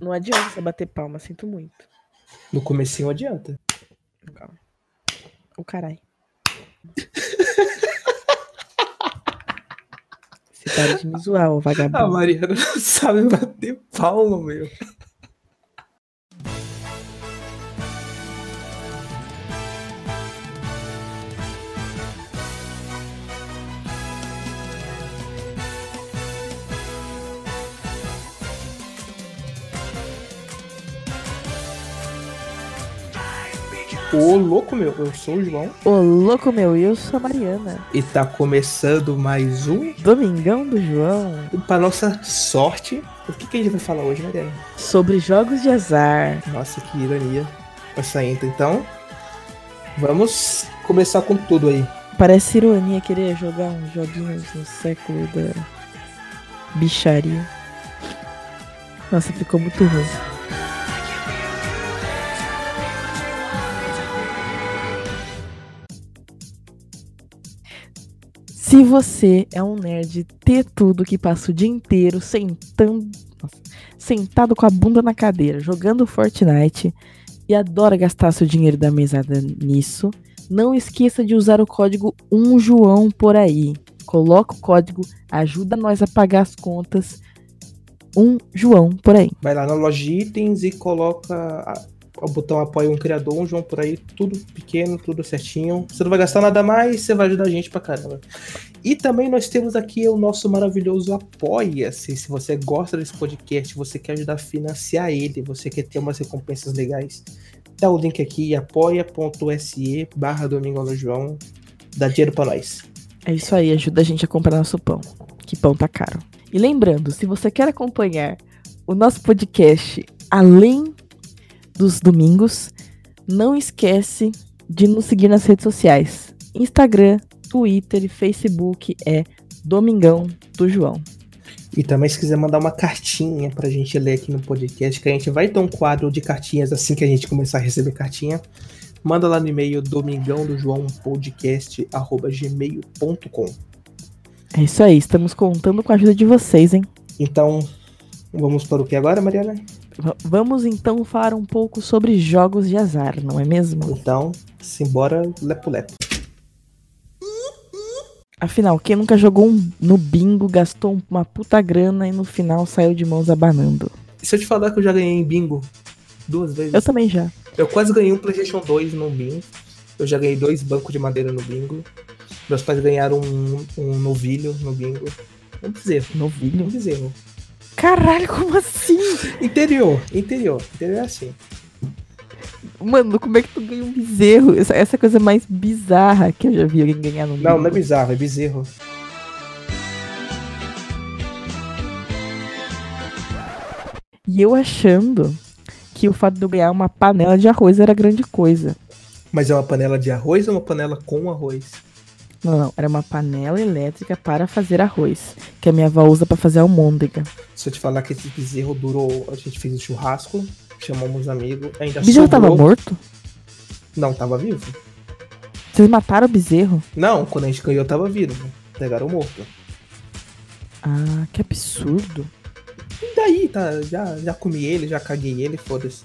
Não adianta você bater palma, sinto muito. No comecinho adianta. Calma. O caralho. Você para de me zoar, ô A vagabundo. Mariana não sabe bater palma, meu. Louco, meu. Eu sou o João. Ô, louco meu, e eu sou a Mariana. E tá começando mais um. Domingão do João. Pra nossa sorte, o que, que a gente vai falar hoje, Mariana? Sobre jogos de azar. Nossa, que ironia. Essa intro, então. Vamos começar com tudo aí. Parece ironia querer jogar uns joguinhos no século da bicharia. Nossa, ficou muito ruim. Se você é um nerd ter tudo que passa o dia inteiro sentando, sentado com a bunda na cadeira, jogando Fortnite e adora gastar seu dinheiro da mesada nisso, não esqueça de usar o código 1João por aí. Coloca o código, ajuda nós a pagar as contas. 1 João por aí. Vai lá na loja de itens e coloca o botão apoia um criador, um João por aí, tudo pequeno, tudo certinho. Você não vai gastar nada mais, você vai ajudar a gente pra caramba. E também nós temos aqui o nosso maravilhoso Apoia-se. Se você gosta desse podcast, você quer ajudar a financiar ele, você quer ter umas recompensas legais, dá o link aqui, apoia.se barra Domingão do João. Dá dinheiro pra nós. É isso aí, ajuda a gente a comprar nosso pão. Que pão tá caro. E lembrando, se você quer acompanhar o nosso podcast além dos domingos, não esquece de nos seguir nas redes sociais. Instagram, Twitter e Facebook é Domingão do João. E também se quiser mandar uma cartinha pra gente ler aqui no podcast, que a gente vai ter um quadro de cartinhas assim que a gente começar a receber cartinha. Manda lá no e-mail domingão do João podcast arroba gmail.com. É isso aí, estamos contando com a ajuda de vocês, hein? Então, vamos para o que agora, Mariana? Vamos então falar um pouco sobre jogos de azar, não é mesmo? Então, simbora lepo lepo. Afinal, quem nunca jogou um- no bingo, gastou uma puta grana e no final saiu de mãos abanando? E se eu te falar que eu já ganhei em bingo duas vezes? Eu também já. Eu quase ganhei um PlayStation 2 no bingo. Eu já ganhei dois bancos de madeira no bingo. Meus pais ganharam um, um novilho no bingo. Um bezerro. Novilho? Um bezerro. Caralho, como assim? Interior, interior. Interior é assim. Mano, como é que tu ganha um bezerro? Essa, essa é a coisa mais bizarra que eu já vi alguém ganhar no. Não, não é bizarro, é bezerro. E eu achando que o fato de eu ganhar uma panela de arroz era grande coisa. Mas é uma panela de arroz ou uma panela com arroz? Não, não, era uma panela elétrica para fazer arroz, que a minha avó usa para fazer almôndega. Se eu te falar que esse bezerro durou, a gente fez um churrasco, chamamos os amigos, ainda O bezerro tava sobrou- morto? Não, tava vivo. Vocês mataram o bezerro? Não, quando a gente ganhou tava vivo. Pegaram morto. Ah, que absurdo. E daí, tá? Já, já comi ele, já caguei ele, foda-se.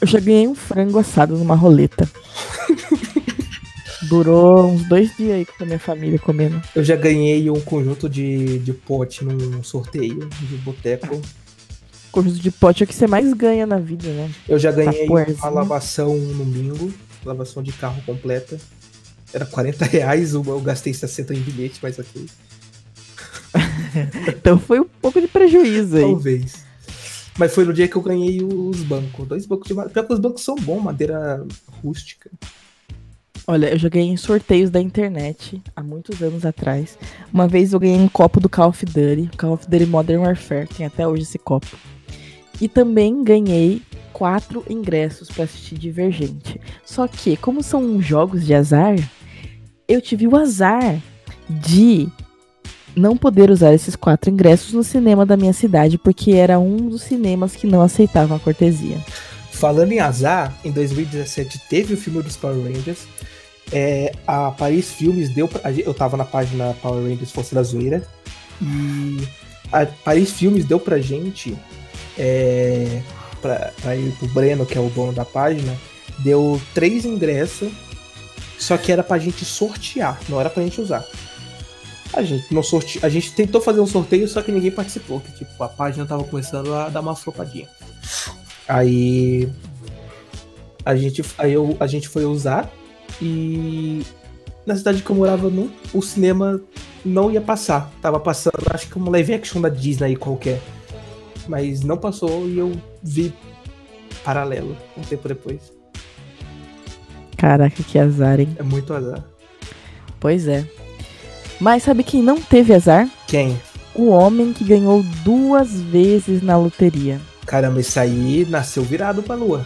Eu já ganhei um frango assado numa roleta. Durou uns dois dias aí com a minha família comendo. Eu já ganhei um conjunto de, de pote num sorteio de boteco. Conjunto de pote é o que você mais ganha na vida, né? Eu já ganhei Tapuerzinho. uma lavação no bingo, lavação de carro completa. Era 40 reais, eu eu gastei 60 em bilhete, mas ok. Então foi um pouco de prejuízo aí. Talvez. Mas foi no dia que eu ganhei os bancos. Dois bancos de madeira. Pior que os bancos são bons, madeira rústica. Olha, eu já ganhei em sorteios da internet há muitos anos atrás. Uma vez eu ganhei um copo do Call of Duty, Call of Duty Modern Warfare, tem até hoje esse copo. E também ganhei quatro ingressos para assistir Divergente. Só que, como são jogos de azar, eu tive o azar de não poder usar esses quatro ingressos no cinema da minha cidade, porque era um dos cinemas que não aceitavam a cortesia. Falando em azar, em 2017 teve o filme dos Power Rangers. É, a Paris Filmes deu pra, Eu tava na página Power Rangers Força da Zoeira. E a Paris Filmes deu pra gente é, pra, pra ir pro Breno, que é o dono da página, deu três ingressos, só que era pra gente sortear, não era pra gente usar. A gente, não sorte... a gente tentou fazer um sorteio, só que ninguém participou. Que, tipo, a página tava começando a dar uma flopadinha. Aí. A gente, aí eu, a gente foi usar e na cidade que eu morava, não, o cinema não ia passar. Tava passando, acho que uma live action da Disney qualquer. Mas não passou e eu vi paralelo um tempo depois. Caraca, que azar, hein? É muito azar. Pois é. Mas sabe quem não teve azar? Quem? O homem que ganhou duas vezes na loteria. Caramba, isso aí nasceu virado pra lua.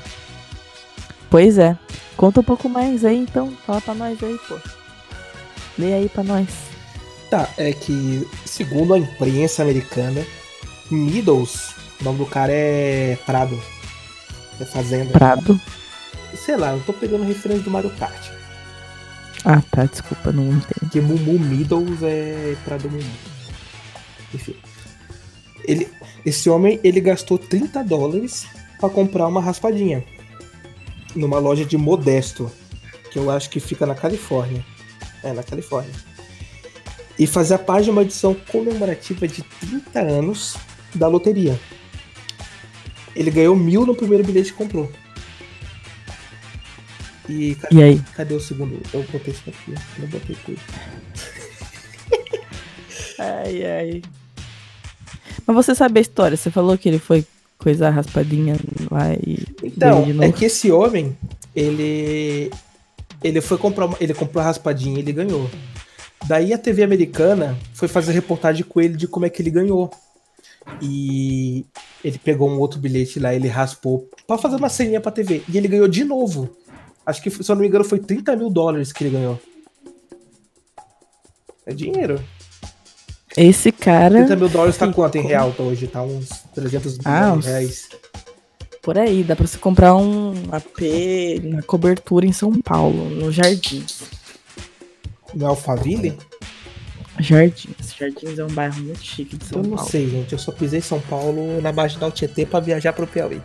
Pois é. Conta um pouco mais aí, então. Fala pra nós aí, pô. Lê aí pra nós. Tá, é que, segundo a imprensa americana, Meadows, o nome do cara é Prado. É Fazenda. Prado? Sei lá, eu tô pegando referência do Mario Kart. Ah, tá, desculpa, não entendo. Porque Mumu Meadows é Prado Mumu. Enfim. Ele, esse homem, ele gastou 30 dólares para comprar uma raspadinha. Numa loja de Modesto. Que eu acho que fica na Califórnia. É, na Califórnia. E fazer parte de uma edição comemorativa de 30 anos da loteria. Ele ganhou mil no primeiro bilhete que comprou. E cadê, E aí? cadê o segundo? Eu botei isso aqui, eu não botei tudo. Ai, ai. Mas você sabe a história? Você falou que ele foi coisar raspadinha lá e. Então, é que esse homem, ele. Ele foi comprar. Ele comprou a raspadinha e ele ganhou. Daí a TV americana foi fazer reportagem com ele de como é que ele ganhou. E ele pegou um outro bilhete lá, ele raspou pra fazer uma ceninha pra TV. E ele ganhou de novo. Acho que, se eu não me engano, foi 30 mil dólares que ele ganhou. É dinheiro. Esse cara, 30 mil dólares tá quanto em real tá hoje? Tá uns 300 Ah, milhões uns- reais. por aí, dá pra você comprar um AP na cobertura em São Paulo, no Jardins. No Alphaville? Jardins. Jardins é um bairro muito chique de São Eu não Paulo. sei, gente. Eu só pisei em São Paulo na marginal Tietê pra viajar pro Piauí.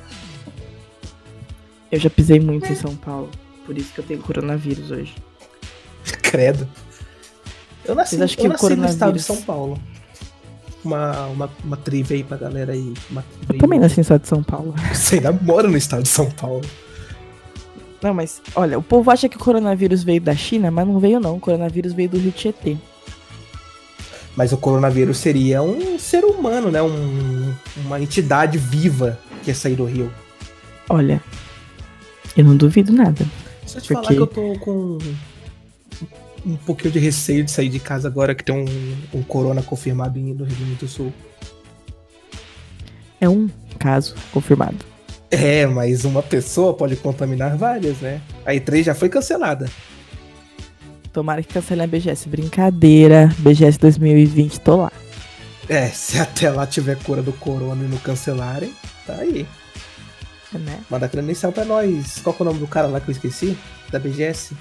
Eu já pisei muito em São Paulo. Por isso que eu tenho coronavírus hoje. Credo. Eu nasci, Vocês acham eu que o nasci no estado de São Paulo. Uma, uma, uma trivia aí pra galera aí. Eu também nasci só de São Paulo. Você ainda mora no estado de São Paulo. Não, mas olha, o povo acha que o coronavírus veio da China, mas não veio não. O coronavírus veio do Rio Tietê. Mas o coronavírus seria um ser humano, né? Um, uma entidade viva que ia sair do Rio. Olha, eu não duvido nada. Se eu te Por falar que eu tô com um pouquinho de receio de sair de casa agora que tem um, um corona confirmado no Rio Grande do Sul. É um caso confirmado. É, mas uma pessoa pode contaminar várias, né? A E3 já foi cancelada. Tomara que cancelem a BGS. Brincadeira. BGS 2020, tô lá. É, se até lá tiver cura do corona e não cancelarem, tá aí. Né? Manda credencial pra nós. Qual que é o nome do cara lá que eu esqueci? Da BGS?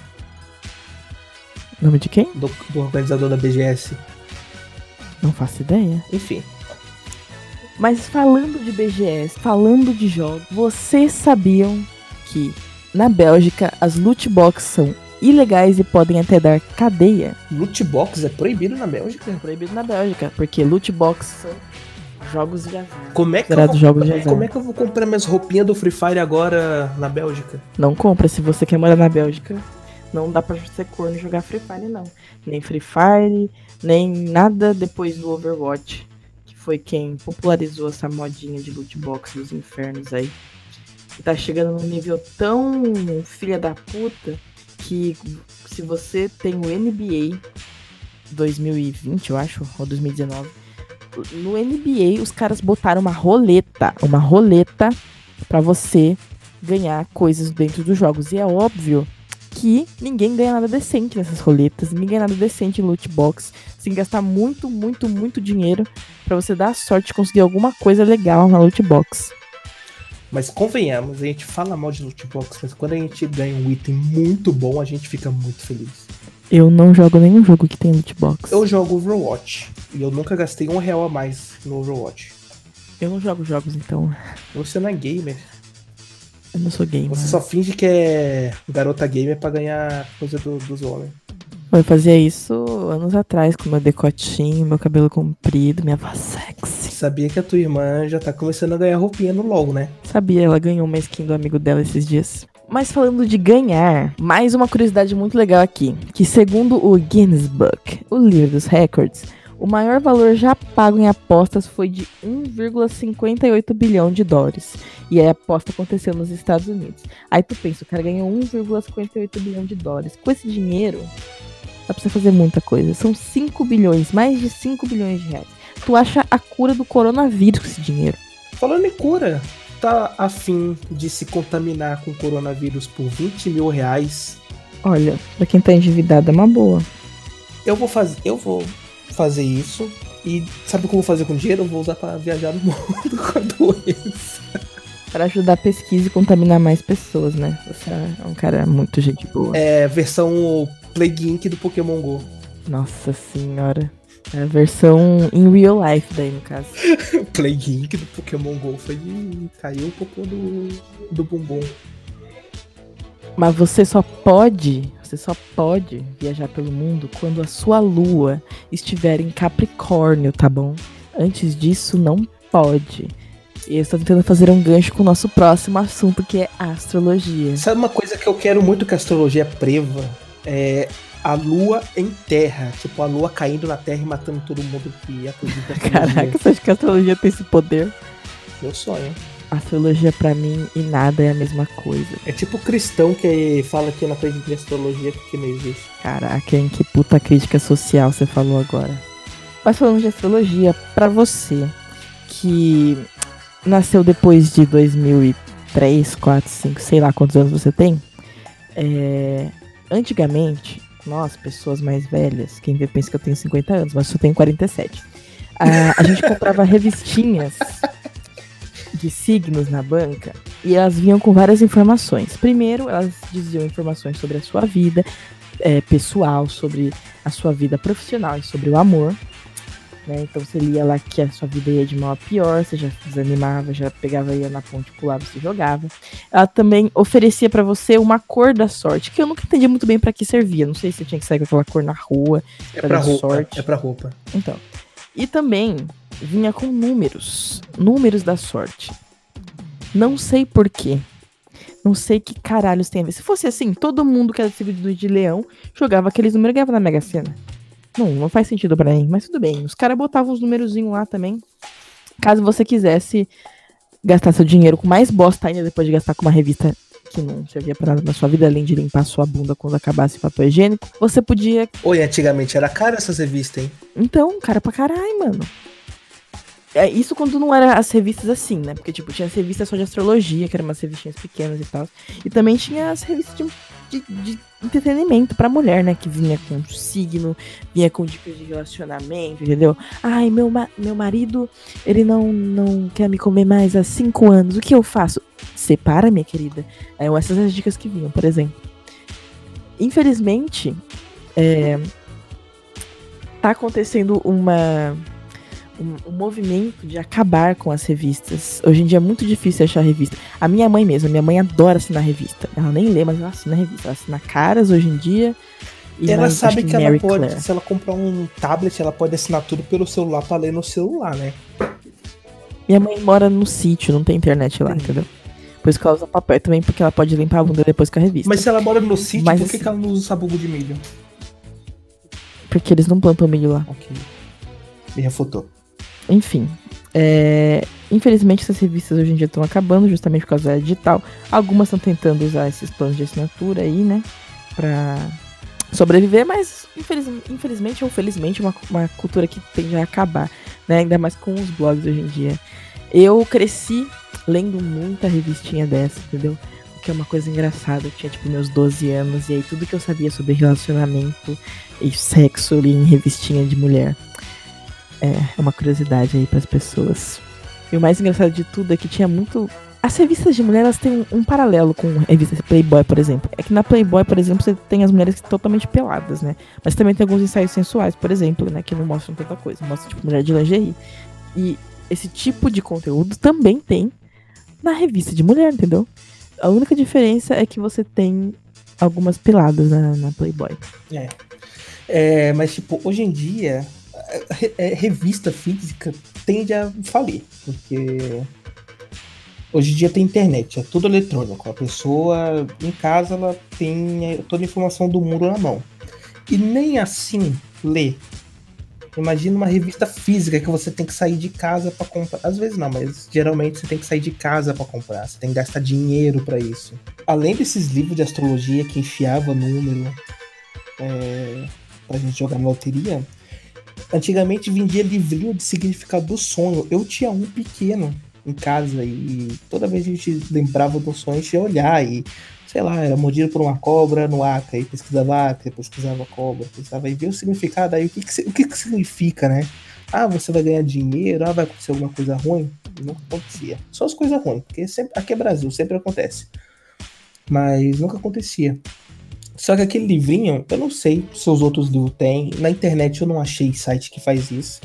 Nome de quem? Do, do organizador da BGS. Não faço ideia. Enfim. Mas falando de BGS, falando de jogos, vocês sabiam que na Bélgica as loot boxes são ilegais e podem até dar cadeia? Loot box é proibido na Bélgica? Proibido na Bélgica, porque loot boxes são jogos de azar. Como é que, eu vou, jogos de azar. como é que eu vou comprar minhas roupinhas do Free Fire agora na Bélgica? Não compra se você quer morar na Bélgica. Não dá pra ser corno jogar Free Fire, não. Nem Free Fire, nem nada depois do Overwatch. Que foi quem popularizou essa modinha de loot box dos infernos aí. Tá chegando num nível tão filha da puta que se você tem o NBA 2020, eu acho, ou 2019, no NBA os caras botaram uma roleta, uma roleta pra você ganhar coisas dentro dos jogos. E é óbvio que ninguém ganha nada decente nessas roletas, ninguém ganha nada decente em loot box, sem gastar muito, muito, muito dinheiro pra você dar a sorte de conseguir alguma coisa legal na loot box. Mas convenhamos, a gente fala mal de loot box, mas quando a gente ganha um item muito bom, a gente fica muito feliz. Eu não jogo nenhum jogo que tem loot box. Eu jogo Overwatch e eu nunca gastei um real a mais no Overwatch. Eu não jogo jogos, então. Você não é gamer. Eu não sou gamer. Você só finge que é garota gamer pra ganhar coisa do- dos homens. Eu fazia isso anos atrás, com meu decotinho, meu cabelo comprido, minha voz sexy. Sabia que a tua irmã já tá começando a ganhar roupinha no LOL, né? Sabia, ela ganhou uma skin do amigo dela esses dias. Mas falando de ganhar, mais uma curiosidade muito legal aqui, que segundo o Guinness Book, o livro dos records, o maior valor já pago em apostas foi de 1,58 bilhão de dólares. E a aposta aconteceu nos Estados Unidos. Aí tu pensa, o cara ganhou 1,58 bilhão de dólares. Com esse dinheiro, dá pra você fazer muita coisa. São 5 bilhões, mais de 5 bilhões de reais. Tu acha a cura do coronavírus com esse dinheiro. Falando em cura, tá afim de se contaminar com coronavírus por 20 mil reais? Olha, pra quem tá endividado é uma boa. Eu vou fazer, eu vou fazer isso. E sabe o que eu vou fazer com dinheiro? Eu vou usar pra viajar no mundo com a doença. Pra ajudar a pesquisa e contaminar mais pessoas, né? Você é um cara muito gente boa. É versão Plague Inc do Pokémon GO. Nossa senhora. É a versão in real life daí, no caso. Plague Inc do Pokémon GO foi de cair um pouco do, do bumbum. Mas você só pode, você só pode viajar pelo mundo quando a sua lua estiver em Capricórnio, tá bom? Antes disso, não pode. E eu estou tentando fazer um gancho com o nosso próximo assunto, que é astrologia. Sabe uma coisa que eu quero muito que a astrologia preva? É a lua em terra. Tipo, a lua caindo na terra e matando todo mundo que acredita. Caraca, você acha que a astrologia tem esse poder? Meu sonho. Astrologia pra mim e nada é a mesma coisa. É tipo cristão que fala que não acredita em astrologia porque não existe. Caraca, hein? Que puta crítica social você falou agora. Mas falando de astrologia, pra você que nasceu depois de 2003, 4, 5, sei lá quantos anos você tem, é, antigamente, nós, pessoas mais velhas, quem vê pensa que eu tenho 50 anos, mas eu tenho 47. A, a gente comprava revistinhas de signos na banca e elas vinham com várias informações. Primeiro, elas diziam informações sobre a sua vida é, pessoal, sobre a sua vida profissional e sobre o amor. Né? Então você lia lá que a sua vida ia de mal a pior, você já desanimava, já pegava, ia na ponte, pulava, se jogava. Ela também oferecia pra você uma cor da sorte, que eu nunca entendi muito bem pra que servia. Não sei se você tinha que sair com aquela cor na rua. É Pra pra roupa. sorte. É pra roupa. Então. E também vinha com números. Números da sorte. Não sei porquê. Não sei que caralhos tem a ver. Se fosse assim, todo mundo que era signo de leão jogava aqueles números e ganhava na Mega Sena. Não, não faz sentido pra mim, mas tudo bem. Os caras botavam uns númerozinhos lá também. Caso você quisesse gastar seu dinheiro com mais bosta ainda depois de gastar com uma revista que não servia pra nada na sua vida, além de limpar sua bunda quando acabasse o papel higiênico, você podia Oi, antigamente era caro essas revistas, hein? então, cara pra caralho, mano. É isso quando não era as revistas assim, né? Porque, tipo, tinha as revistas só de astrologia, que eram umas revistinhas pequenas e tal. E também tinha as revistas de, de- de entretenimento pra mulher, né? Que vinha com signo, vinha com dicas de relacionamento, entendeu? Ai, meu, meu marido, ele não, não quer me comer mais há cinco anos. O que eu faço? Separa, minha querida. Eram essas as dicas que vinham, por exemplo. Infelizmente, é, tá acontecendo uma um, um movimento de acabar com as revistas. Hoje em dia é muito difícil achar revista. A minha mãe mesmo, minha mãe adora assinar revista. Ela nem lê, mas ela assina revista. Ela assina caras hoje em dia. e ela mais, sabe que ela Mary pode, Claire. se ela comprar um tablet, ela pode assinar tudo pelo celular pra ler no celular, né? Minha mãe mora no sítio, não tem internet lá, Entendi. entendeu? Por isso que ela usa papel também, porque ela pode limpar a bunda depois com a revista. Mas se ela mora no sítio, Mas por que, assim- que ela não usa sabugo de milho? Porque eles não plantam milho lá. Ok. Me refutou. Enfim. é, Infelizmente essas revistas hoje em dia estão acabando justamente por causa da digital. Algumas estão tentando usar esses planos de assinatura aí, né? Pra sobreviver, mas infeliz- infelizmente ou felizmente uma, uma cultura que tende a acabar, né? Ainda mais com os blogs hoje em dia. Eu cresci lendo muita revistinha dessa, entendeu? O que é uma coisa engraçada. Eu tinha tipo meus 12 anos e aí tudo que eu sabia sobre relacionamento e sexo eu li em revistinha de mulher. É, é uma curiosidade aí pras pessoas. E o mais engraçado de tudo é que tinha muito. As revistas de mulher, elas têm um, um paralelo com revistas Playboy, por exemplo. É que na Playboy, por exemplo, você tem as mulheres totalmente peladas, né? Mas também tem alguns ensaios sensuais, por exemplo, né? Que não mostram tanta coisa. Mostra, tipo, mulher de lingerie. E esse tipo de conteúdo também tem na revista de mulher, entendeu? A única diferença é que você tem algumas piladas na, na Playboy. É. é. Mas, tipo, hoje em dia, revista física tende a falir, porque hoje em dia tem internet, é tudo eletrônico. A pessoa em casa ela tem toda a informação do mundo na mão. E nem assim lê. Imagina uma revista física que você tem que sair de casa para comprar. Às vezes não, mas geralmente você tem que sair de casa para comprar. Você tem que gastar dinheiro para isso. Além desses livros de astrologia que enfiava número é, pra gente jogar na loteria, antigamente vendia livrinho de significado do sonho. Eu tinha um pequeno em casa e toda vez que a gente lembrava do sonho, a gente ia olhar e sei lá, era mordido por uma cobra no Acre, e pesquisava Acre, pesquisava cobra, pesquisava e ver o significado aí, o que que, o que que significa, né? Ah, você vai ganhar dinheiro, ah, vai acontecer alguma coisa ruim? Nunca acontecia. Só as coisas ruins, porque sempre, aqui é Brasil, sempre acontece. Mas nunca acontecia. Só que aquele livrinho, eu não sei se os outros livros têm. Na internet eu não achei site que faz isso.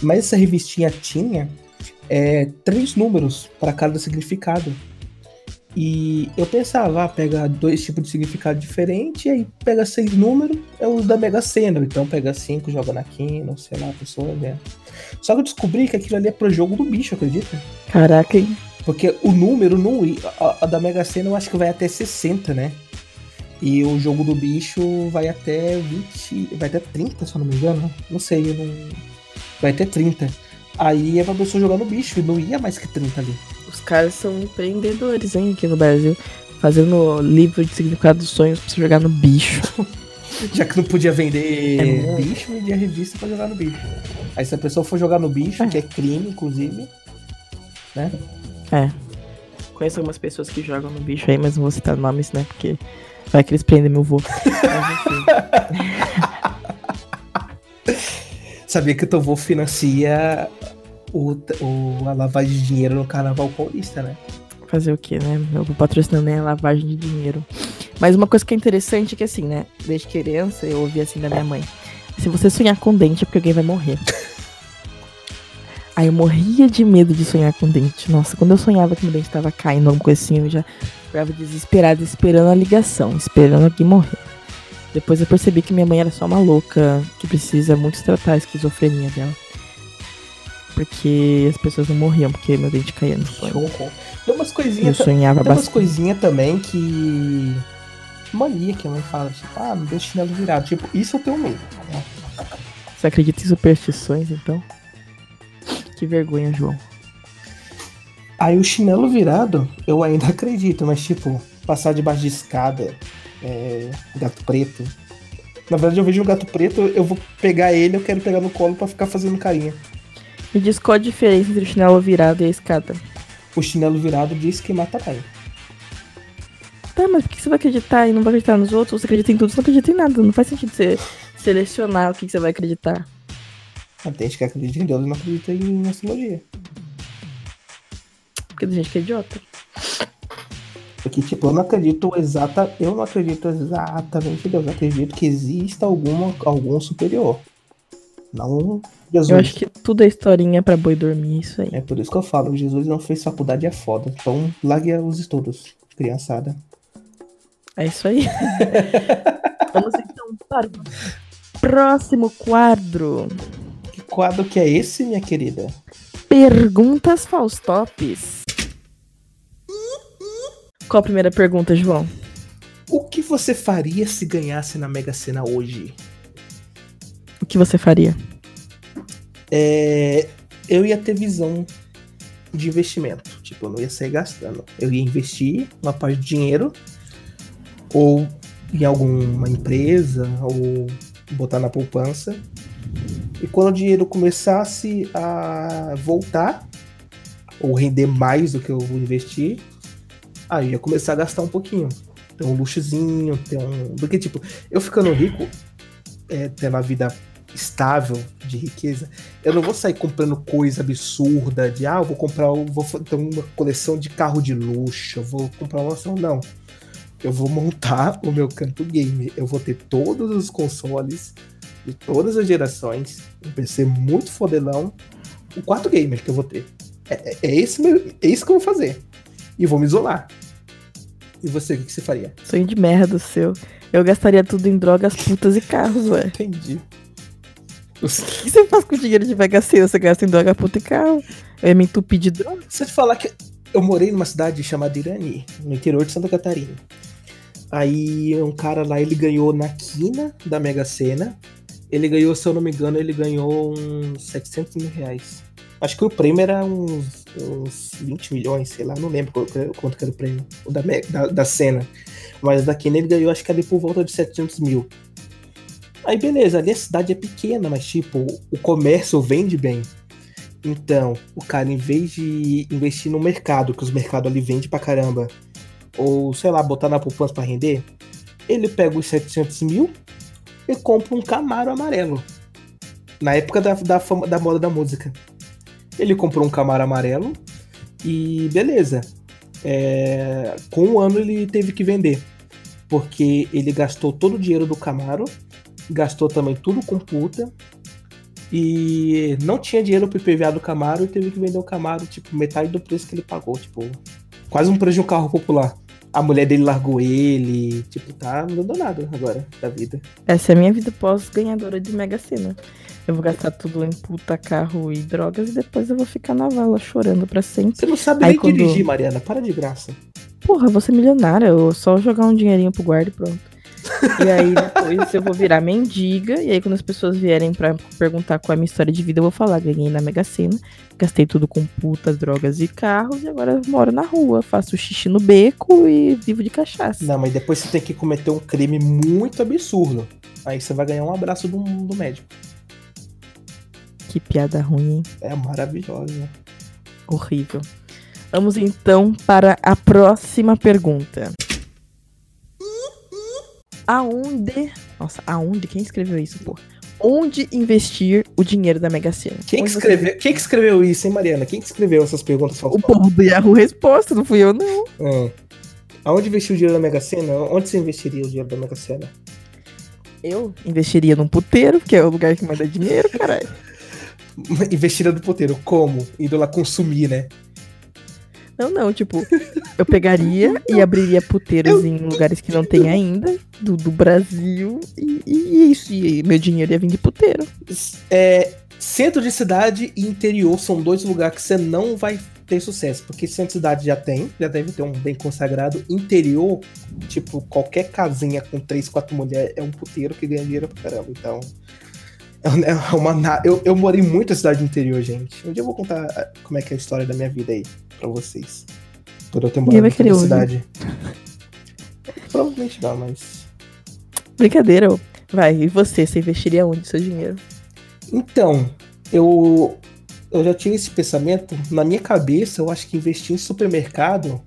Mas essa revistinha tinha é, três números para cada significado. E eu pensava, ah, pega dois tipos de significado diferente, e aí pega seis números, é o da Mega Sena. Então pega cinco, joga na quina, sei lá, a pessoa né? Só que eu descobri que aquilo ali é pro jogo do bicho, acredita? Caraca, hein? Porque o número, não, a, a da Mega Sena eu acho que vai até 60, né? E o jogo do bicho vai até 20. Vai até 30, se eu não me engano. Não sei, eu não. Vai até 30. Aí é pra pessoa jogar no bicho, e não ia mais que 30 ali. Os caras são empreendedores, hein, aqui no Brasil. Fazendo livro de significado dos sonhos pra você jogar no bicho. Já que não podia vender é bicho, vendia revista pra jogar no bicho. Aí se a pessoa for jogar no bicho, é. que é crime, inclusive, né? É. Conheço algumas pessoas que jogam no bicho aí, mas não vou citar nomes, né? Porque vai que eles prendem meu vô. Sabia que o teu vô financia o, o, a lavagem de dinheiro no carnaval paulista, né? Fazer o quê, né? Meu vô patrocinando é a lavagem de dinheiro. Mas uma coisa que é interessante é que assim, né? Desde criança eu ouvi assim da minha mãe. Se você sonhar com dente é porque alguém vai morrer. Aí eu morria de medo de sonhar com dente. Nossa, quando eu sonhava que meu dente tava caindo, alguma coisa assim, eu já ficava desesperada, esperando a ligação, esperando alguém morrer. Depois eu percebi que minha mãe era só uma louca, que precisa muito tratar a esquizofrenia dela. Porque as pessoas não morriam, porque meu dente caía no sonho. Tem umas coisinhas. Eu sonhava Tem umas coisinhas também que. Mania que a mãe fala, tipo, ah, me deixa chinelo virado. Tipo, isso eu tenho medo. Você acredita em superstições, então? Que vergonha, João. Aí o chinelo virado, eu ainda acredito, mas tipo, passar debaixo de escada, é, gato preto. Na verdade, eu vejo um gato preto, eu vou pegar ele, eu quero pegar no colo para ficar fazendo carinha. Me diz qual a diferença entre o chinelo virado e a escada. O chinelo virado diz que mata bem. Tá, mas por que você vai acreditar e não vai acreditar nos outros? Você acredita em tudo, você não acredita em nada. Não faz sentido você selecionar o que você vai acreditar. Tem gente que acredita em Deus e não acredita em astrologia. Porque tem gente que é idiota. Porque, tipo, eu não acredito exata, eu não acredito exatamente em Deus. Eu acredito que exista alguma, algum superior. Não Jesus. Eu acho que tudo é historinha pra boi dormir, isso aí. É por isso que eu falo, Jesus não fez faculdade, é foda. Então, largue os estudos, criançada. É isso aí. Vamos então para o próximo quadro quadro que é esse, minha querida? Perguntas Faustops. Qual a primeira pergunta, João? O que você faria se ganhasse na Mega Sena hoje? O que você faria? É, eu ia ter visão de investimento. Tipo, eu não ia sair gastando. Eu ia investir uma parte de dinheiro ou em alguma empresa ou botar na poupança e quando o dinheiro começasse a voltar, ou render mais do que eu vou investir, aí ia começar a gastar um pouquinho. Ter um luxozinho, ter um. Porque, tipo, eu ficando rico, é, tendo a vida estável de riqueza, eu não vou sair comprando coisa absurda de ah, eu vou comprar, vou ter uma coleção de carro de luxo, eu vou comprar uma ação. Não. Eu vou montar o meu canto game. Eu vou ter todos os consoles de todas as gerações, um PC muito fodelão, o quarto gamer que eu vou ter. É, é, é esse meu, é isso que eu vou fazer. E vou me isolar. E você, o que, que você faria? Sonho de merda seu. Eu gastaria tudo em drogas, putas e carros, ué. Entendi. O que você faz com o dinheiro de Mega Sena? Você gasta em droga, puta e carro. Eu ia me entupir de droga. Se eu te falar que eu morei numa cidade chamada Irani, no interior de Santa Catarina. Aí um cara lá, ele ganhou na quina da Mega Sena. Ele ganhou, se eu não me engano, ele ganhou uns 700 mil reais. Acho que o prêmio era uns, uns 20 milhões, sei lá, não lembro quanto, que era o prêmio o da, da, da cena. Mas da quina ele ganhou, acho que ali por volta de 700 mil. Aí beleza, ali a cidade é pequena, mas tipo, o comércio vende bem. Então, o cara, em vez de investir no mercado, que os mercados ali vendem pra caramba, ou sei lá, botar na poupança pra render, ele pega os 700 mil e compra um Camaro amarelo. Na época da, da, fama, da moda da música. Ele comprou um Camaro amarelo e beleza. É, com um ano ele teve que vender. Porque ele gastou todo o dinheiro do Camaro, gastou também tudo com puta, e não tinha dinheiro pro IPVA do Camaro e teve que vender o Camaro, tipo, metade do preço que ele pagou, tipo, quase um preço de um carro popular. A mulher dele largou ele, tipo, tá nada agora da vida. Essa é a minha vida pós-ganhadora de Mega Sena. Eu vou gastar tudo em puta, carro e drogas e depois eu vou ficar na vala chorando pra sempre. Você não sabe Aí nem quando... dirigir, Mariana, para de graça. Porra, vou ser milionária, eu só jogar um dinheirinho pro guarda e pronto. E aí depois eu vou virar mendiga. E aí quando as pessoas vierem para perguntar qual é a minha história de vida, eu vou falar: ganhei na Mega Sena, gastei tudo com putas, drogas e carros, e agora eu moro na rua, faço xixi no beco e vivo de cachaça. Não, mas depois você tem que cometer um crime muito absurdo. Aí você vai ganhar um abraço do, do médico. Que piada ruim, hein? É maravilhosa. Horrível. Vamos então para a próxima pergunta aonde. Nossa, aonde? Quem escreveu isso, pô? Onde investir o dinheiro da Mega Sena? Quem, que escreveu, você... quem que escreveu isso, hein, Mariana? Quem que escreveu essas perguntas O povo do Yahoo Resposta, não fui eu, não. Hum. Aonde investir o dinheiro da Mega Sena? Onde você investiria o dinheiro da Mega Sena? Eu investiria num puteiro, que é o lugar que mais dá dinheiro, caralho. investiria no puteiro, como? Indo lá consumir, né? Não, não, tipo, eu pegaria e abriria puteiros eu... em lugares que não tem ainda, do, do Brasil, e, e isso, e meu dinheiro ia vir de puteiro. É, centro de cidade e interior são dois lugares que você não vai ter sucesso, porque centro de cidade já tem, já deve ter um bem consagrado. Interior, tipo, qualquer casinha com três, quatro mulheres é um puteiro que ganha dinheiro pra caramba, então... É, uma, eu, eu morei muito na cidade interior, gente. Um dia eu vou contar ah, como é que é a história da minha vida aí pra vocês. Por eu ter morado na cidade. Provavelmente não, mas. Brincadeira. Vai, e você? Você investiria onde seu dinheiro? Então, eu, eu já tinha esse pensamento. Na minha cabeça, eu acho que investir em supermercado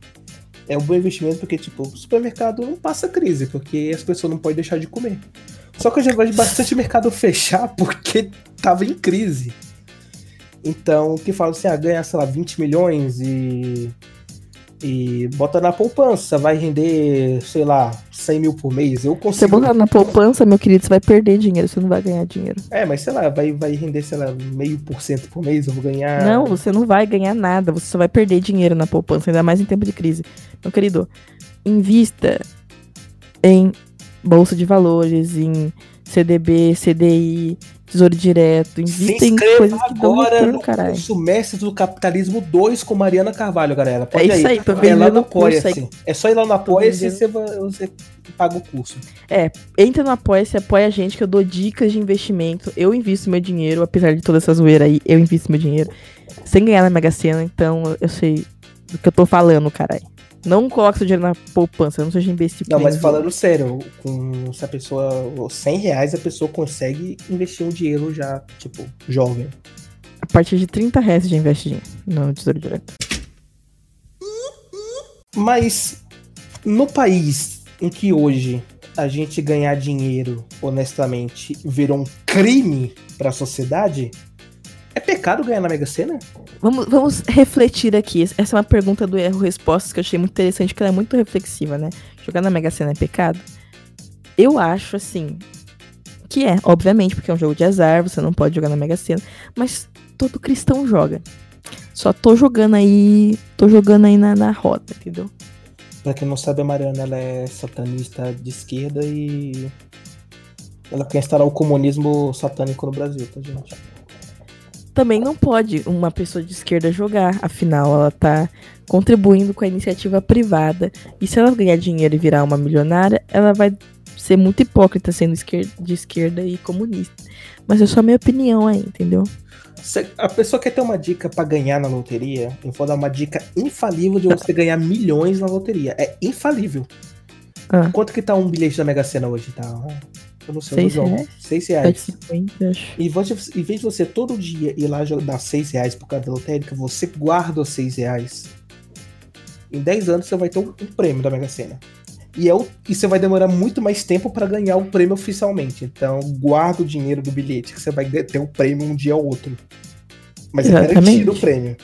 é um bom investimento porque, tipo, o supermercado não passa crise, porque as pessoas não podem deixar de comer. Só que eu já vejo bastante mercado fechar porque tava em crise. Então, que fala assim, ah, ganha, sei lá, 20 milhões e. E bota na poupança, vai render, sei lá, 100 mil por mês. Eu consigo. Você botar na poupança, meu querido, você vai perder dinheiro, você não vai ganhar dinheiro. É, mas sei lá, vai, vai render, sei lá, meio por cento por mês, eu vou ganhar. Não, você não vai ganhar nada, você só vai perder dinheiro na poupança, ainda mais em tempo de crise. Meu querido, invista em bolsa de valores, em CDB, CDI, Tesouro Direto, invista em coisas que dão retorno, caralho. curso Mestre do Capitalismo 2 com Mariana Carvalho, galera. Pode é isso aí, tô é lá no Apoia-se. É só ir lá no Apoia-se e você, você paga o curso. É, entra no Apoia-se, apoia a gente que eu dou dicas de investimento. Eu invisto meu dinheiro, apesar de toda essa zoeira aí, eu invisto meu dinheiro. Sem ganhar na Mega Sena, então eu sei do que eu tô falando, caralho. Não coloque seu dinheiro na poupança, não seja investir Não, mas falando sério, com se a pessoa. 100 reais a pessoa consegue investir um dinheiro já, tipo, jovem. A partir de 30 reais já investe no Tesouro Direto. Mas no país em que hoje a gente ganhar dinheiro honestamente virou um crime para a sociedade, é pecado ganhar na Mega Sena? Vamos, vamos refletir aqui. Essa é uma pergunta do Erro Respostas que eu achei muito interessante, porque ela é muito reflexiva, né? Jogar na Mega Sena é pecado? Eu acho, assim, que é, obviamente, porque é um jogo de azar, você não pode jogar na Mega Sena. Mas todo cristão joga. Só tô jogando aí. Tô jogando aí na, na roda, entendeu? Pra quem não sabe, a Mariana ela é satanista de esquerda e ela quer instalar o comunismo satânico no Brasil, tá, gente? Também não pode uma pessoa de esquerda jogar, afinal ela tá contribuindo com a iniciativa privada. E se ela ganhar dinheiro e virar uma milionária, ela vai ser muito hipócrita sendo esquerda, de esquerda e comunista. Mas é só a minha opinião aí, entendeu? Se a pessoa quer ter uma dica para ganhar na loteria, eu vou dar uma dica infalível de você ganhar milhões na loteria. É infalível. Ah. Quanto que tá um bilhete da Mega Sena hoje? Tá? Eu não sei, Seis João. reais? Seis reais. 7,50, acho. E você, em vez de você todo dia ir lá dar 6 reais por cada lotérica, você guarda os 6 reais. Em 10 anos você vai ter um, um prêmio da Mega Sena. E, é o, e você vai demorar muito mais tempo para ganhar o prêmio oficialmente. Então guarda o dinheiro do bilhete, que você vai ter o prêmio um dia ou outro. Mas é Exatamente. garantido o prêmio.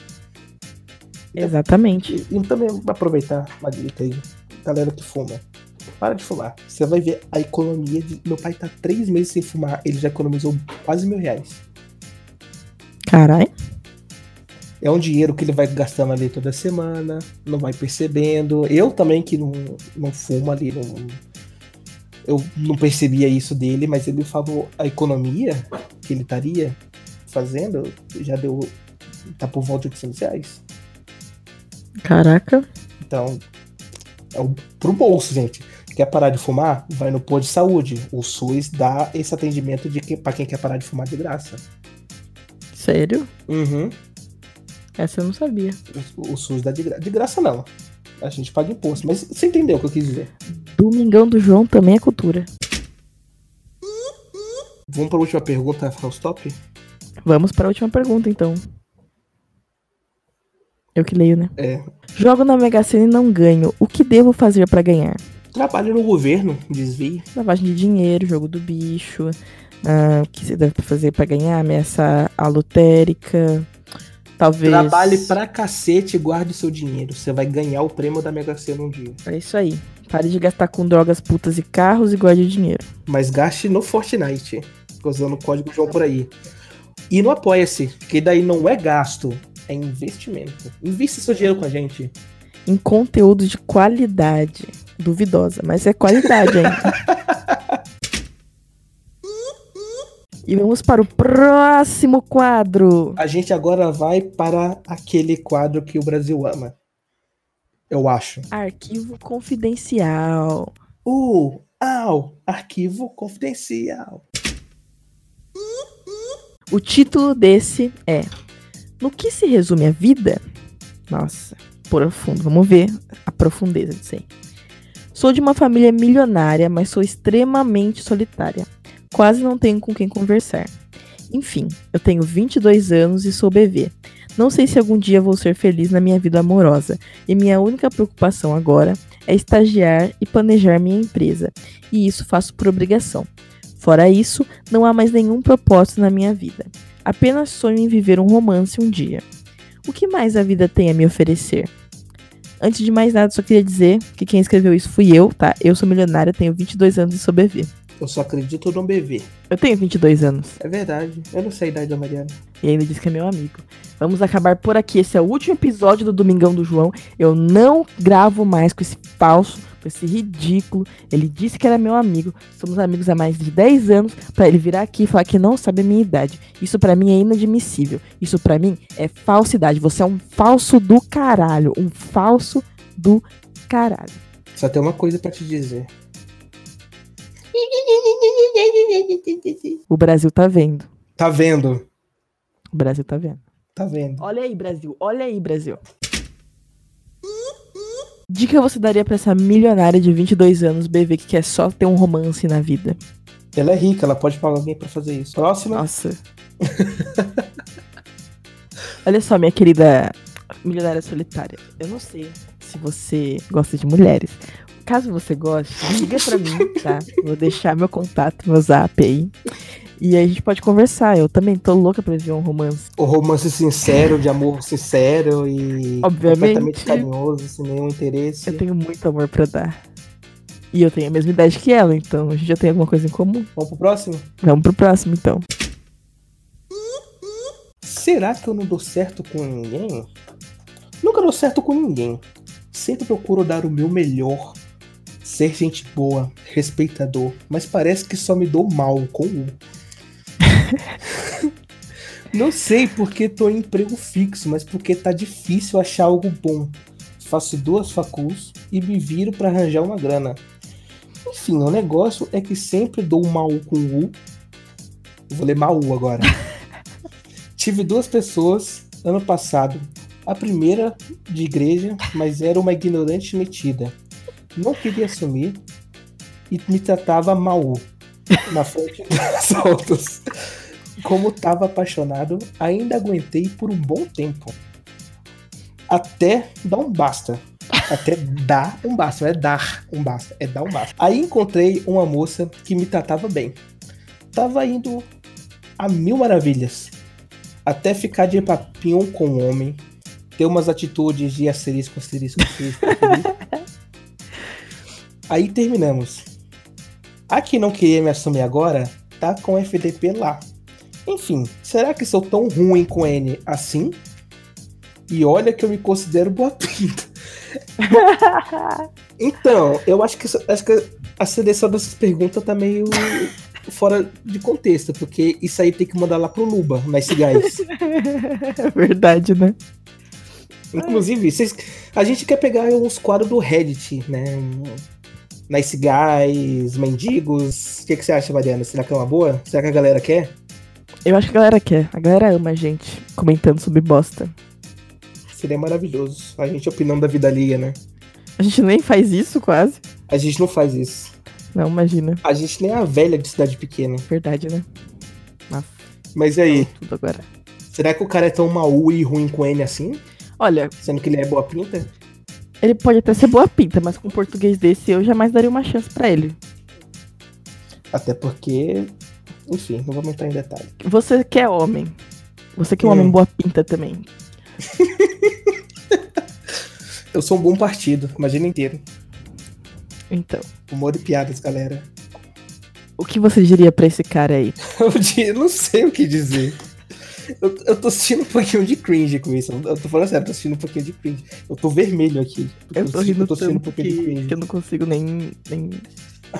Exatamente. E, e também vou aproveitar uma dica aí, galera que fuma. Para de fumar. Você vai ver a economia de. Meu pai tá três meses sem fumar, ele já economizou quase mil reais. Caralho. É um dinheiro que ele vai gastando ali toda semana, não vai percebendo. Eu também, que não, não fumo ali, não, eu não percebia isso dele, mas ele falou a economia que ele estaria fazendo já deu. tá por volta de 800 reais. Caraca. Então, é o, pro bolso, gente. Quer parar de fumar? Vai no posto de saúde. O SUS dá esse atendimento de que, pra quem quer parar de fumar de graça. Sério? Uhum. Essa eu não sabia. O, o SUS dá de graça. De graça não. A gente paga imposto. Mas você entendeu o que eu quis dizer. Domingão do João também é cultura. Vamos para a última pergunta, Faustop? Vamos para a última pergunta, então. Eu que leio, né? É. Jogo na Mega Sena e não ganho. O que devo fazer pra ganhar? Trabalho no governo, desvie. Lavagem de dinheiro, jogo do bicho. ah, o que você deve fazer pra ganhar? Ameaça a lotérica. Talvez. Trabalhe pra cacete e guarde seu dinheiro. Você vai ganhar o prêmio da Mega Sena um dia. É isso aí. Pare de gastar com drogas, putas e carros e guarde o dinheiro. Mas gaste no Fortnite. Usando o código João por aí. E no Apoia-se, que daí não é gasto, é investimento. Invista seu dinheiro com a gente. Em conteúdo de qualidade. Duvidosa, mas é qualidade ainda. e vamos para o próximo quadro. A gente agora vai para aquele quadro que o Brasil ama. Eu acho. Arquivo confidencial. Uh, au, arquivo confidencial. O título desse é No que se resume a vida? Nossa, profundo. Vamos ver a profundeza disso aí. Sou de uma família milionária, mas sou extremamente solitária. Quase não tenho com quem conversar. Enfim, eu tenho 22 anos e sou bebê. Não sei se algum dia vou ser feliz na minha vida amorosa, e minha única preocupação agora é estagiar e planejar minha empresa, e isso faço por obrigação. Fora isso, não há mais nenhum propósito na minha vida. Apenas sonho em viver um romance um dia. O que mais a vida tem a me oferecer? Antes de mais nada, só queria dizer que quem escreveu isso fui eu, tá? Eu sou milionária, tenho 22 anos e sou bebê. Eu só acredito no BV. Eu tenho 22 anos É verdade. Eu não sei a idade da Mariana. e ainda diz que é meu amigo. Vamos acabar por aqui. Esse é o último episódio do Domingão do João. Eu não gravo mais com esse falso, com esse ridículo. Ele disse que era meu amigo. Somos amigos há mais de 10 anos pra ele virar aqui e falar que não sabe a minha idade. Isso pra mim é inadmissível. Isso pra mim é falsidade. Você é um falso do caralho. Um falso do caralho. Só tem uma coisa pra te dizer. O Brasil tá vendo. Tá vendo? O Brasil tá vendo. Tá vendo? Olha aí, Brasil. Olha aí, Brasil. Dica você daria pra essa milionária de 22 anos, BV, que quer só ter um romance na vida? Ela é rica, ela pode pagar alguém pra fazer isso. Próxima. Nossa. Olha só, minha querida milionária solitária. Eu não sei se você gosta de mulheres. Caso você goste, liga pra mim, tá? Vou deixar meu contato, meu zap aí. E aí a gente pode conversar. Eu também tô louca pra ver um romance. O romance sincero, de amor sincero e Obviamente. completamente carinhoso, sem nenhum interesse. Eu tenho muito amor pra dar. E eu tenho a mesma idade que ela, então a gente já tem alguma coisa em comum. Vamos pro próximo? Vamos pro próximo, então. Será que eu não dou certo com ninguém? Nunca dou certo com ninguém. Sempre procuro dar o meu melhor. Ser gente boa, respeitador, mas parece que só me dou mal com um. Não sei porque tô em emprego fixo, mas porque tá difícil achar algo bom. Faço duas faculs e me viro para arranjar uma grana. Enfim, o negócio é que sempre dou mal com o. Vou ler mal agora. Tive duas pessoas ano passado. A primeira de igreja, mas era uma ignorante metida. Não queria assumir e me tratava mal na frente das outras. Como estava apaixonado, ainda aguentei por um bom tempo. Até dar um basta. Até dar um basta, é dar um basta, é dar um basta. Aí encontrei uma moça que me tratava bem. Tava indo a mil maravilhas. Até ficar de papinho com o homem. Ter umas atitudes de asterisco, asterisco, asterisco. asterisco. Aí terminamos. A que não queria me assumir agora, tá com FDP lá. Enfim, será que sou tão ruim com N assim? E olha que eu me considero boa pinta. então, eu acho que, acho que a seleção dessas perguntas tá meio fora de contexto, porque isso aí tem que mandar lá pro Luba, Nice Guys. É verdade, né? Inclusive, vocês, a gente quer pegar uns quadros do Reddit, né? Nice Guys, mendigos. O que, que você acha, Mariana? Será que é uma boa? Será que a galera quer? Eu acho que a galera quer. A galera ama a gente comentando sobre bosta. Seria maravilhoso. A gente opinando da vida alheia, né? A gente nem faz isso quase. A gente não faz isso. Não, imagina. A gente nem é a velha de cidade pequena. Verdade, né? Nossa, Mas e aí? tudo agora. Será que o cara é tão mau e ruim com N assim? Olha, Sendo que ele é boa pinta? ele pode até ser boa pinta, mas com um português desse eu jamais daria uma chance pra ele. Até porque. Enfim, não vamos entrar em detalhe. Você que é homem. Você que é um homem boa pinta também. Eu sou um bom partido, imagina inteiro. Então, Humor e piadas, galera. o que você diria pra esse cara aí? Eu não sei o que dizer. Eu, eu tô sentindo um pouquinho de cringe com isso. Eu tô falando sério, eu tô sentindo um pouquinho de cringe. Eu tô vermelho aqui. Eu tô sinto- rindo eu tô sentindo um tanto pouquinho de que, cringe. que eu não consigo nem, nem...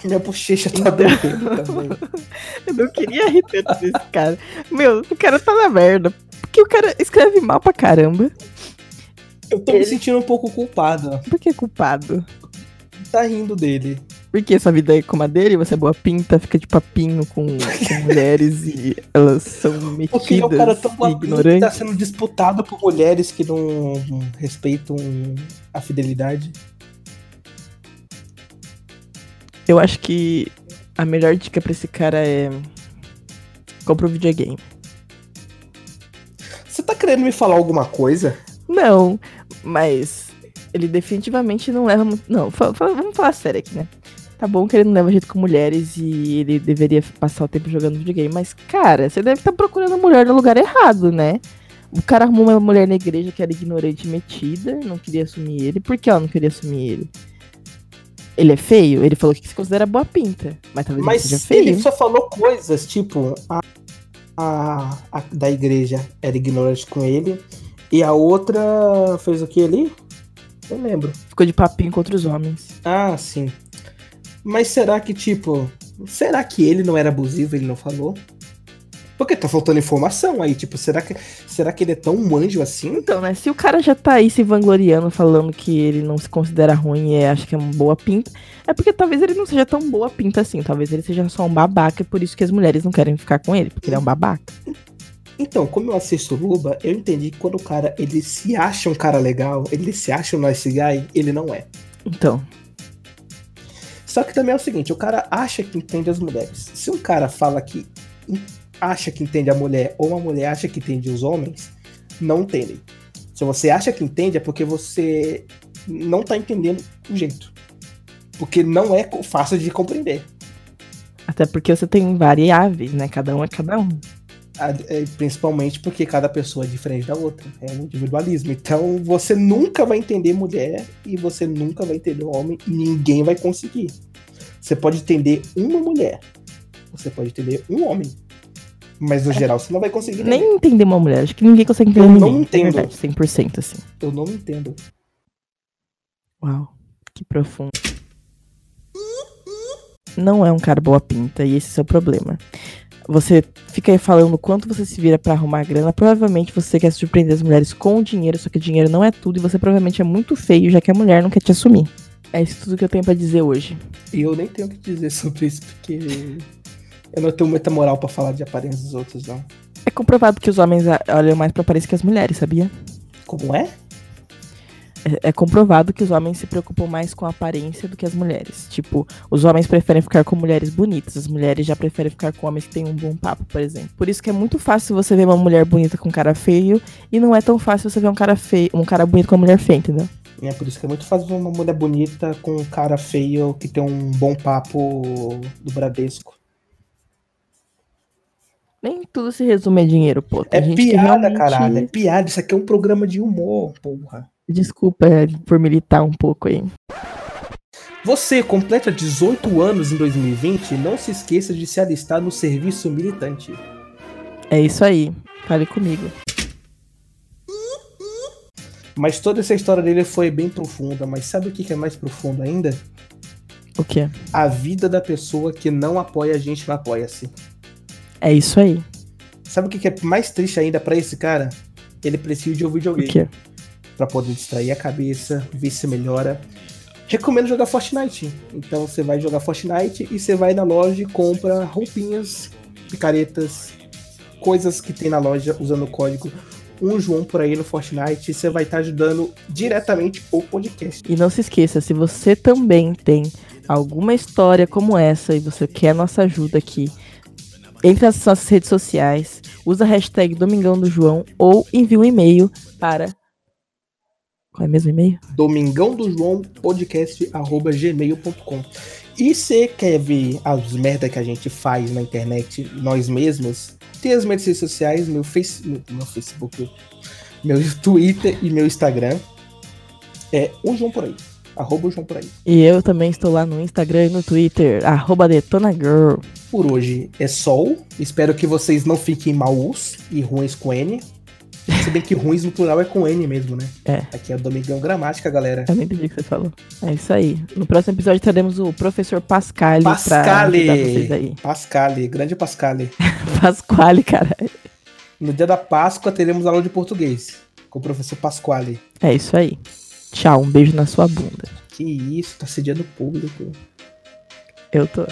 Minha bochecha tá doendo também. Eu não queria rir tanto desse cara. Meu, o cara tá na merda. Porque o cara escreve mal pra caramba. Eu tô me sentindo um pouco culpado. Por que culpado? Tá rindo dele. Porque sua vida é como a dele, você é boa pinta, fica de papinho com, com mulheres e elas são Porque ele é um cara metidas tão e que tá sendo disputado por mulheres que não respeitam a fidelidade. Eu acho que a melhor dica pra esse cara é. Compra um videogame. Você tá querendo me falar alguma coisa? Não, mas ele definitivamente não leva muito. Não, vamos falar sério aqui, né? Tá bom que ele não leva jeito com mulheres e ele deveria passar o tempo jogando videogame, mas, cara, você deve estar procurando mulher no lugar errado, né? O cara arrumou uma mulher na igreja que era ignorante e metida, não queria assumir ele. Por que ela não queria assumir ele? Ele é feio? Ele falou que se considera boa pinta, mas talvez Mas ele seja feio. ele só falou coisas, tipo, a, a, a da igreja era ignorante com ele, e a outra fez o que ali? Eu lembro. Ficou de papinho contra os homens. Ah, sim. Mas será que, tipo, será que ele não era abusivo, ele não falou? Porque tá faltando informação aí, tipo, será que, será que ele é tão manjo assim? Então, né? Se o cara já tá aí se vangloriando, falando que ele não se considera ruim e acha que é uma boa pinta, é porque talvez ele não seja tão boa pinta assim. Talvez ele seja só um babaca e por isso que as mulheres não querem ficar com ele, porque ele é um babaca. Então, como eu assisto Luba, eu entendi que quando o cara, ele se acha um cara legal, ele se acha um nice guy, ele não é. Então, Só que também é o seguinte, o cara acha que entende as mulheres. Se um cara fala que acha que entende a mulher ou uma mulher acha que entende os homens, não entendem. Se você acha que entende é porque você não tá entendendo o jeito. Porque não é fácil de compreender. até porque você tem variáveis, né? Cada um é cada um. É, Principalmente porque cada pessoa é diferente da outra. É um individualismo. Então você nunca vai entender mulher e você nunca vai entender homem e ninguém vai conseguir. Você pode entender uma mulher. Você pode entender um homem. Mas no geral você não vai conseguir. Nem entender uma mulher. Acho que ninguém consegue entender Eu ninguém. não entendo. Verdade, 100% assim. Eu não entendo. Uau, que profundo. Não é um cara boa pinta e esse é o seu problema. Você fica aí falando o quanto você se vira pra arrumar grana. Provavelmente você quer surpreender as mulheres com dinheiro, só que dinheiro não é tudo e você provavelmente é muito feio, já que a mulher não quer te assumir. É isso tudo que eu tenho pra dizer hoje. E eu nem tenho o que dizer sobre isso, porque eu não tenho muita moral pra falar de aparência dos outros, não. É comprovado que os homens olham mais pra aparência que as mulheres, sabia? Como é? É, é comprovado que os homens se preocupam mais com a aparência do que as mulheres. Tipo, os homens preferem ficar com mulheres bonitas, as mulheres já preferem ficar com homens que têm um bom papo, por exemplo. Por isso que é muito fácil você ver uma mulher bonita com um cara feio e não é tão fácil você ver um cara feio, um cara bonito com uma mulher feia, entendeu? É por isso que é muito fácil ver uma mulher bonita com um cara feio que tem um bom papo do Bradesco. Nem tudo se resume a dinheiro, pô. Tem É piada, realmente- caralho. É piada. Isso aqui é um programa de humor, porra. Desculpa é, por militar um pouco aí. Você completa 18 anos em 2020, não se esqueça de se alistar no serviço militante. É isso aí. Fale comigo. Mas toda essa história dele foi bem profunda. Mas sabe o que que é mais profundo ainda? O quê? A vida da pessoa que não apoia a gente no Apoia-se. É isso aí. Sabe o que é mais triste ainda pra esse cara? Ele precisa de um O videogame quê? pra poder distrair a cabeça, ver se melhora. Recomendo jogar Fortnite. Então você vai jogar Fortnite e você vai na loja e compra roupinhas, picaretas, coisas que tem na loja usando o código um João por aí no Fortnite. E você vai estar ajudando diretamente o podcast. E não se esqueça, se você também tem alguma história como essa e você quer nossa ajuda aqui, entre nas nossas redes sociais, usa a hashtag Domingão do João ou envie um e-mail para. Qual é mesmo o e-mail? Domingão do João podcast arroba gmail.com. E você quer ver as merda que a gente faz na internet nós mesmos? Tem as minhas redes sociais, meu, face, meu, meu Facebook, meu Twitter e meu Instagram. É o João por aí. Arroba o João por aí. E eu também estou lá no Instagram e no Twitter, arroba DetonaGirl. Por hoje é sol. Espero que vocês não fiquem maus e ruins com N. Se bem que ruins no plural é com N mesmo, né? É. Aqui é Domingão Gramática, galera. Eu não entendi o que você falou. É isso aí. No próximo episódio teremos o professor Pascali, pra Pascali! ajudar vocês aí. Pascali, grande Pascali. Pasquale, cara. No dia da Páscoa teremos aula de português com o professor Pasquale. É isso aí. Tchau, um beijo na sua bunda. Que isso, tá sediando o público. Eu tô.